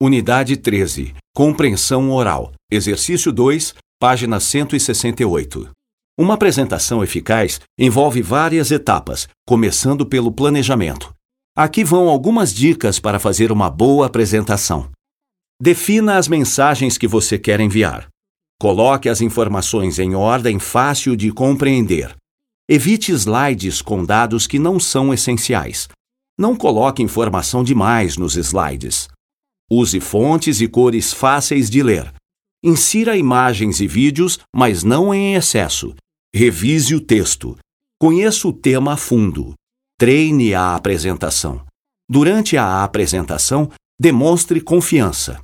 Unidade 13. Compreensão oral. Exercício 2, página 168. Uma apresentação eficaz envolve várias etapas, começando pelo planejamento. Aqui vão algumas dicas para fazer uma boa apresentação. Defina as mensagens que você quer enviar. Coloque as informações em ordem fácil de compreender. Evite slides com dados que não são essenciais. Não coloque informação demais nos slides. Use fontes e cores fáceis de ler. Insira imagens e vídeos, mas não em excesso. Revise o texto. Conheça o tema a fundo. Treine a apresentação. Durante a apresentação, demonstre confiança.